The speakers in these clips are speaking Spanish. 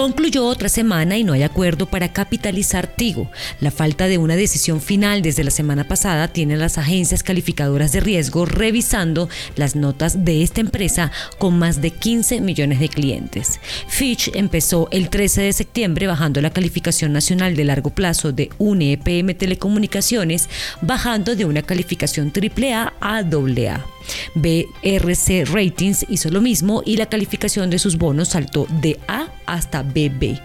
Concluyó otra semana y no hay acuerdo para capitalizar Tigo. La falta de una decisión final desde la semana pasada tiene a las agencias calificadoras de riesgo revisando las notas de esta empresa con más de 15 millones de clientes. Fitch empezó el 13 de septiembre bajando la calificación nacional de largo plazo de UNEPM Telecomunicaciones, bajando de una calificación AAA a AA. BRC Ratings hizo lo mismo y la calificación de sus bonos saltó de A hasta BB.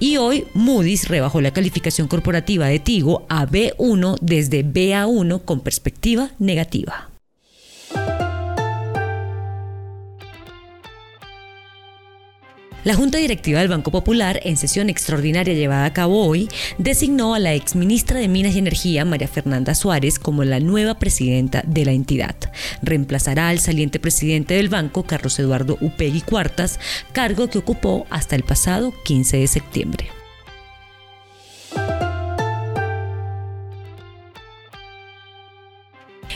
Y hoy Moody's rebajó la calificación corporativa de Tigo a B1 desde BA1 con perspectiva negativa. La Junta Directiva del Banco Popular, en sesión extraordinaria llevada a cabo hoy, designó a la exministra de Minas y Energía, María Fernanda Suárez, como la nueva presidenta de la entidad. Reemplazará al saliente presidente del banco, Carlos Eduardo Upegui Cuartas, cargo que ocupó hasta el pasado 15 de septiembre.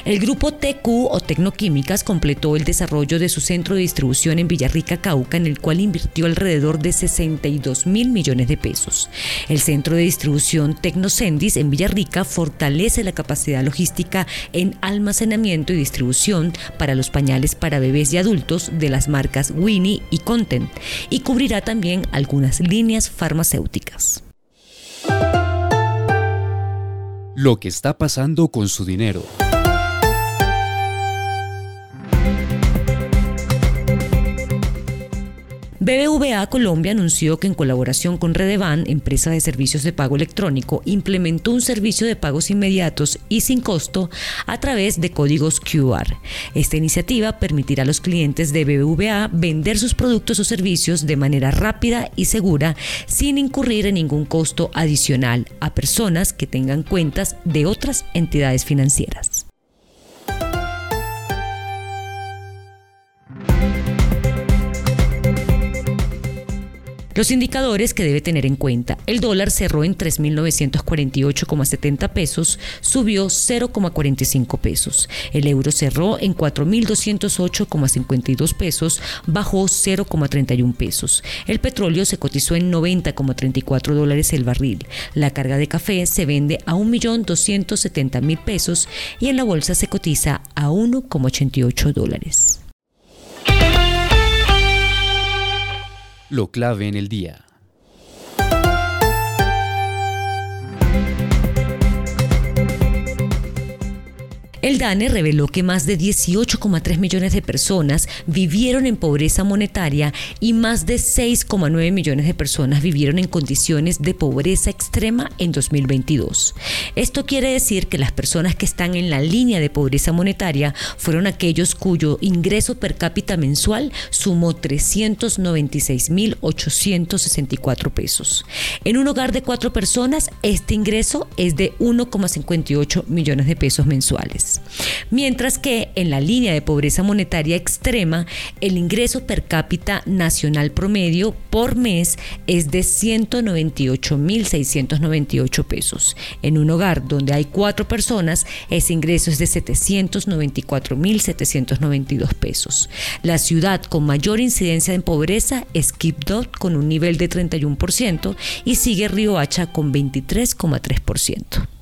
El grupo TQ o Tecnoquímicas completó el desarrollo de su centro de distribución en Villarrica, Cauca, en el cual invirtió alrededor de 62 mil millones de pesos. El centro de distribución Tecnocendis en Villarrica fortalece la capacidad logística en almacenamiento y distribución para los pañales para bebés y adultos de las marcas Winnie y Content y cubrirá también algunas líneas farmacéuticas. Lo que está pasando con su dinero. BBVA Colombia anunció que en colaboración con Redevan, empresa de servicios de pago electrónico, implementó un servicio de pagos inmediatos y sin costo a través de códigos QR. Esta iniciativa permitirá a los clientes de BBVA vender sus productos o servicios de manera rápida y segura sin incurrir en ningún costo adicional a personas que tengan cuentas de otras entidades financieras. Los indicadores que debe tener en cuenta. El dólar cerró en 3.948,70 pesos, subió 0,45 pesos. El euro cerró en 4.208,52 pesos, bajó 0,31 pesos. El petróleo se cotizó en 90,34 dólares el barril. La carga de café se vende a 1.270.000 pesos y en la bolsa se cotiza a 1,88 dólares. Lo clave en el día. El DANE reveló que más de 18,3 millones de personas vivieron en pobreza monetaria y más de 6,9 millones de personas vivieron en condiciones de pobreza extrema en 2022. Esto quiere decir que las personas que están en la línea de pobreza monetaria fueron aquellos cuyo ingreso per cápita mensual sumó 396.864 pesos. En un hogar de cuatro personas, este ingreso es de 1,58 millones de pesos mensuales. Mientras que en la línea de pobreza monetaria extrema, el ingreso per cápita nacional promedio por mes es de 198.698 pesos. En un hogar donde hay cuatro personas, ese ingreso es de 794.792 pesos. La ciudad con mayor incidencia en pobreza es Quibdó con un nivel de 31% y sigue Riohacha con 23,3%.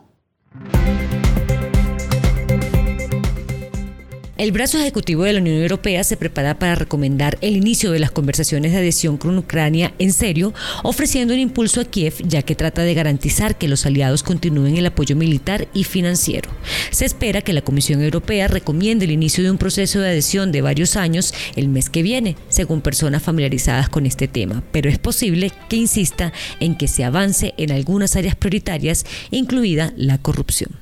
El brazo ejecutivo de la Unión Europea se prepara para recomendar el inicio de las conversaciones de adhesión con Ucrania en serio, ofreciendo un impulso a Kiev ya que trata de garantizar que los aliados continúen el apoyo militar y financiero. Se espera que la Comisión Europea recomiende el inicio de un proceso de adhesión de varios años el mes que viene, según personas familiarizadas con este tema, pero es posible que insista en que se avance en algunas áreas prioritarias, incluida la corrupción.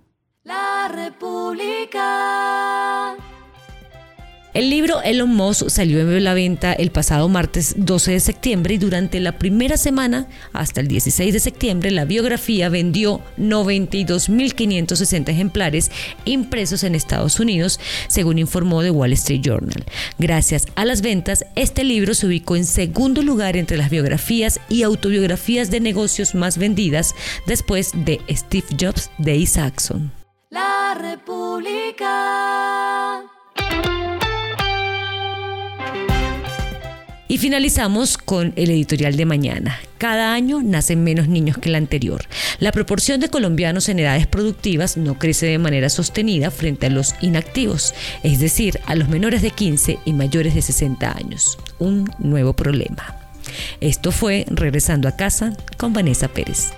El libro Elon Musk salió en la venta el pasado martes 12 de septiembre y durante la primera semana, hasta el 16 de septiembre, la biografía vendió 92.560 ejemplares impresos en Estados Unidos, según informó The Wall Street Journal. Gracias a las ventas, este libro se ubicó en segundo lugar entre las biografías y autobiografías de negocios más vendidas después de Steve Jobs de Isaacson. La República. Y finalizamos con el editorial de mañana. Cada año nacen menos niños que el anterior. La proporción de colombianos en edades productivas no crece de manera sostenida frente a los inactivos, es decir, a los menores de 15 y mayores de 60 años. Un nuevo problema. Esto fue Regresando a casa con Vanessa Pérez.